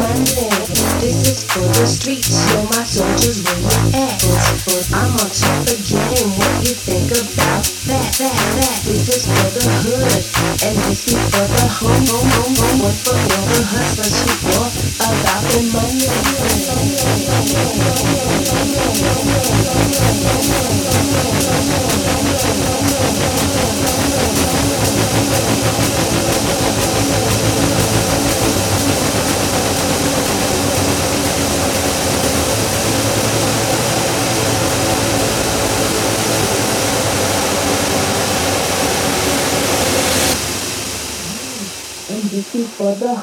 my is for the streets, so my soldiers will at?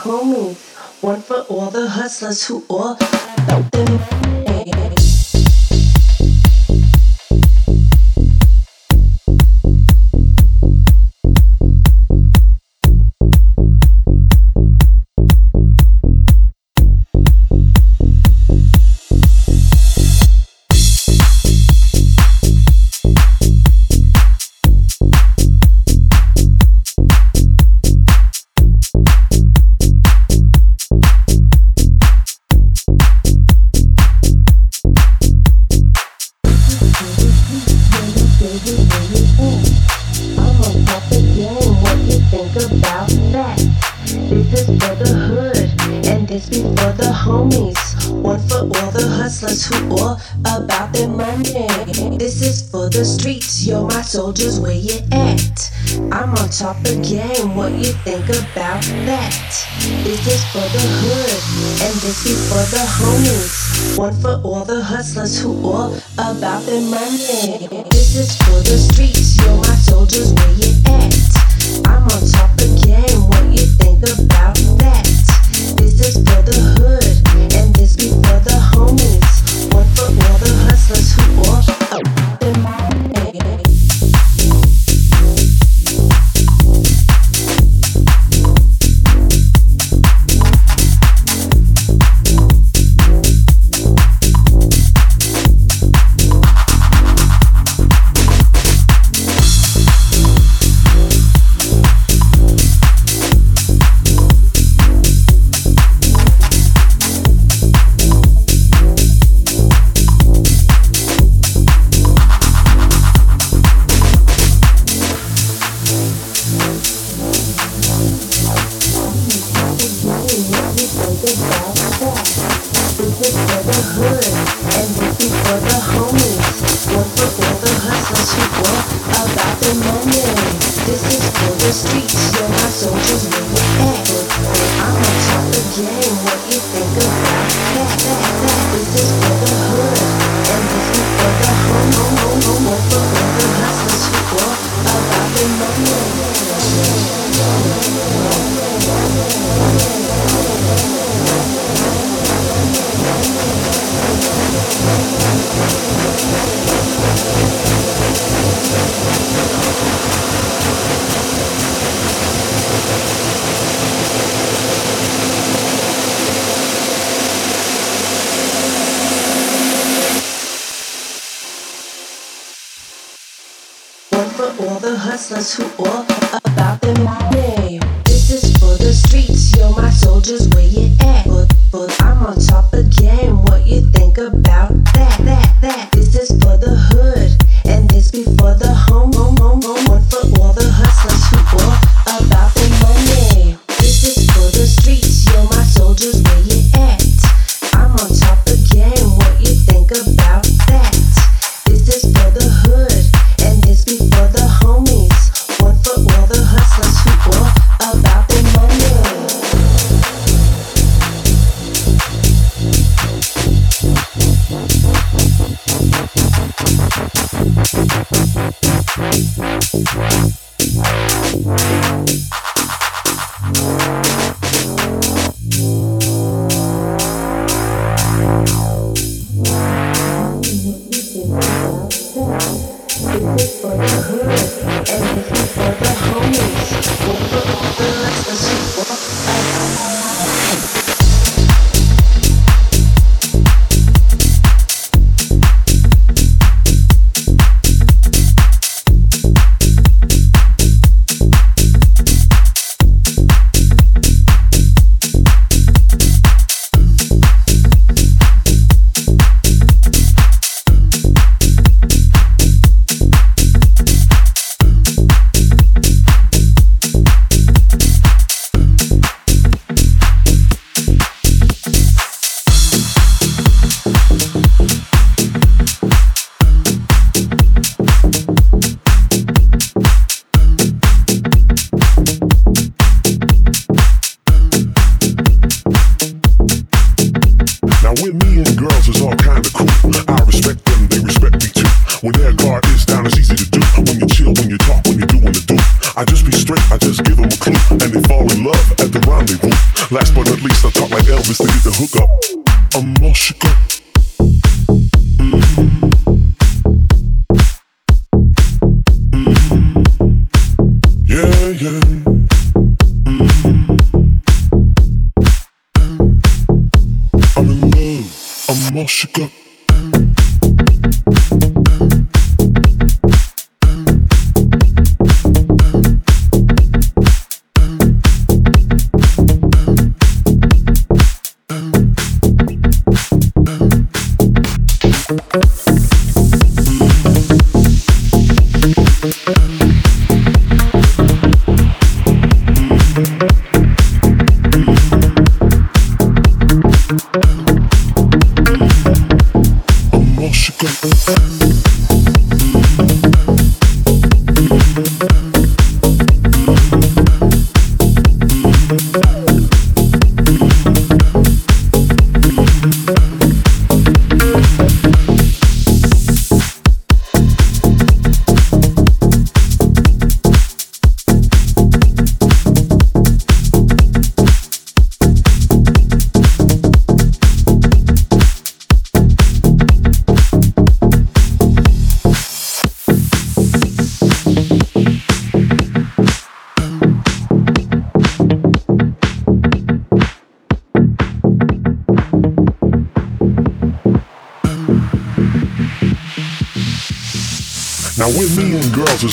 homie. One for all the hustlers who all them.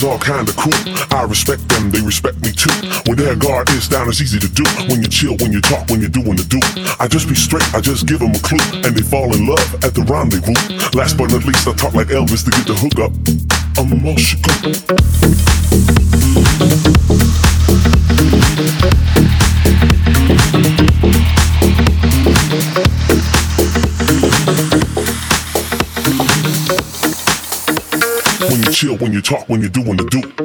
All kinda cool. I respect them, they respect me too. When their guard is down, it's easy to do. When you chill, when you talk, when you're doing the do. I just be straight, I just give them a clue. And they fall in love at the rendezvous. Last but not least, I talk like Elvis to get the hook up. I'm all talk, when you're doing the do.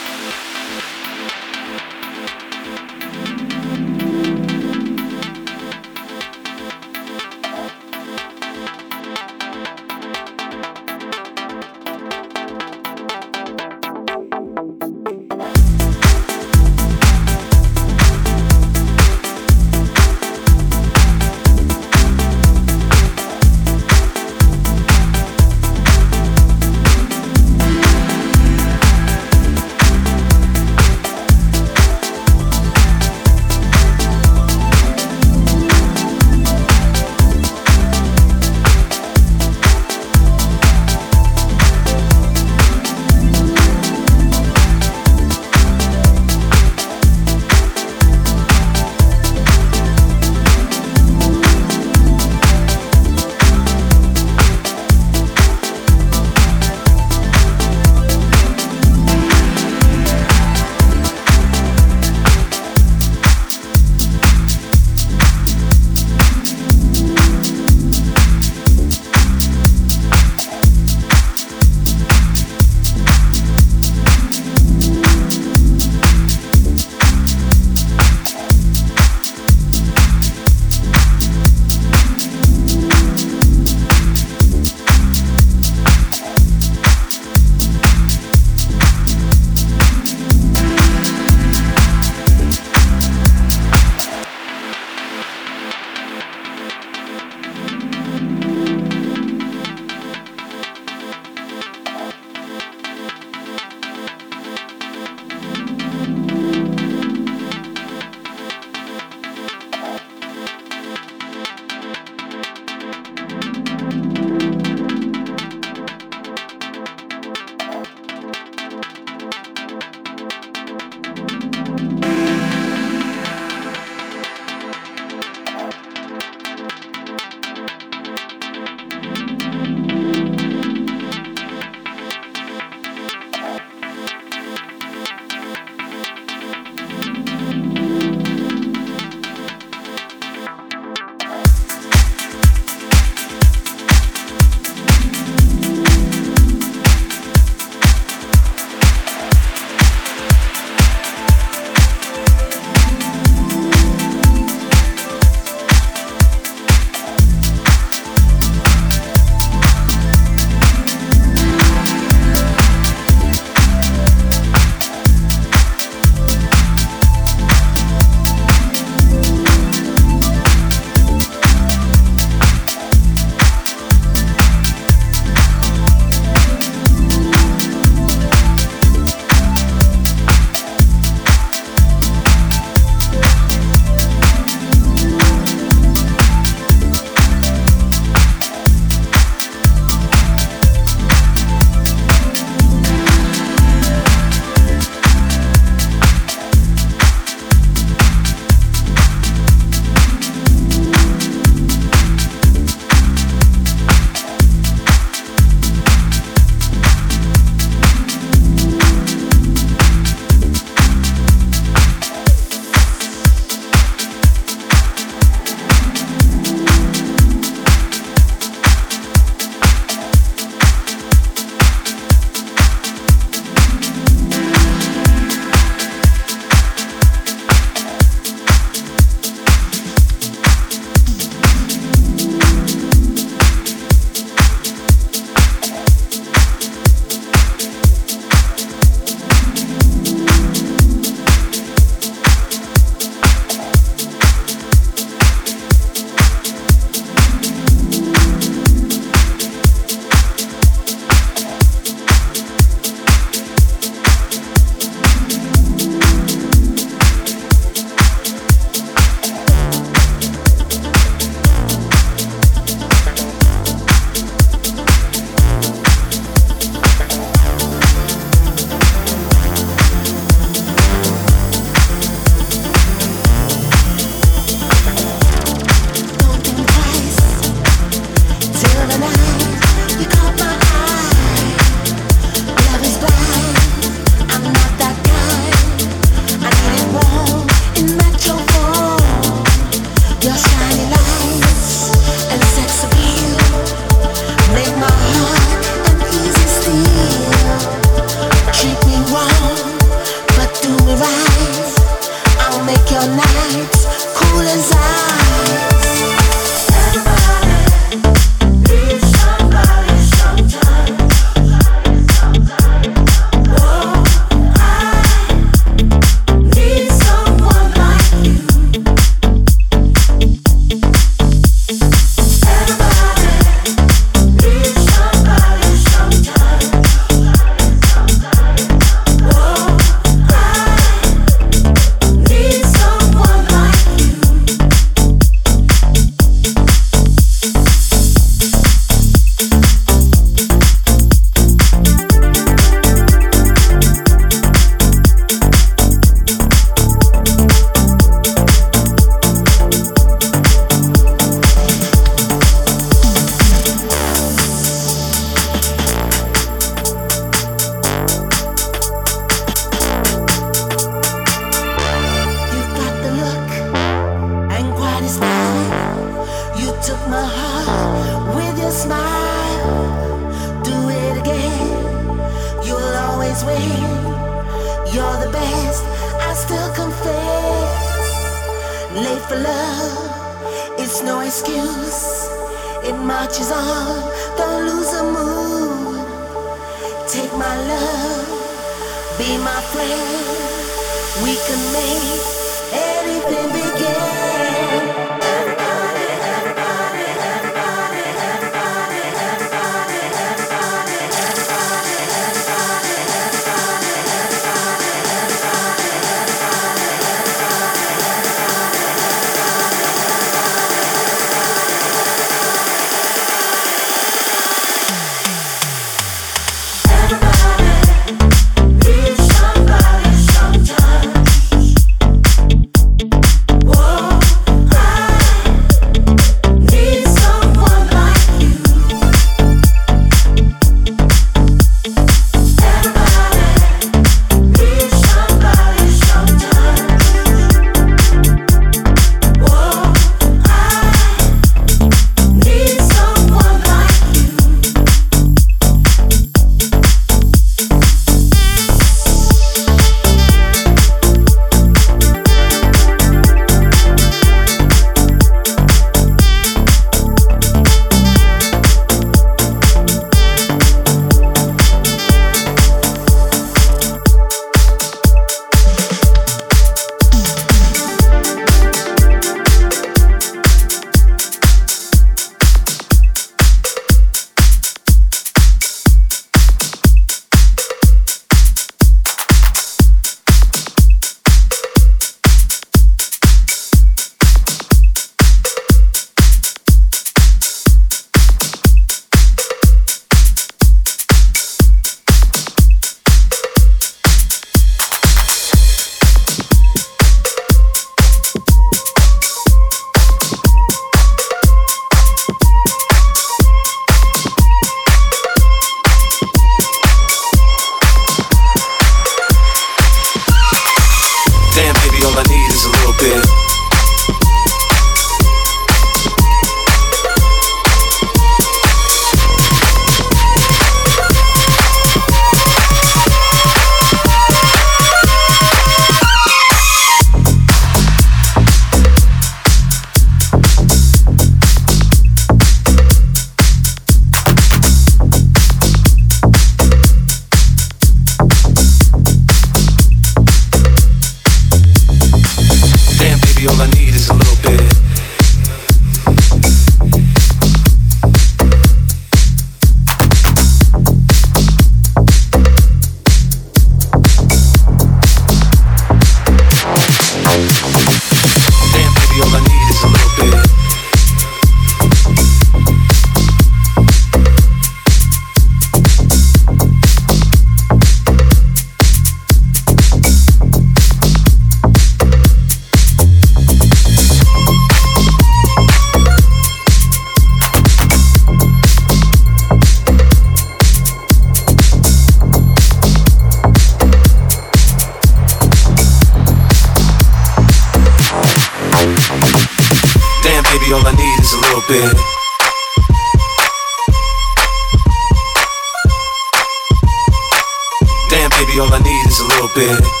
Damn, baby, all I need is a little bit.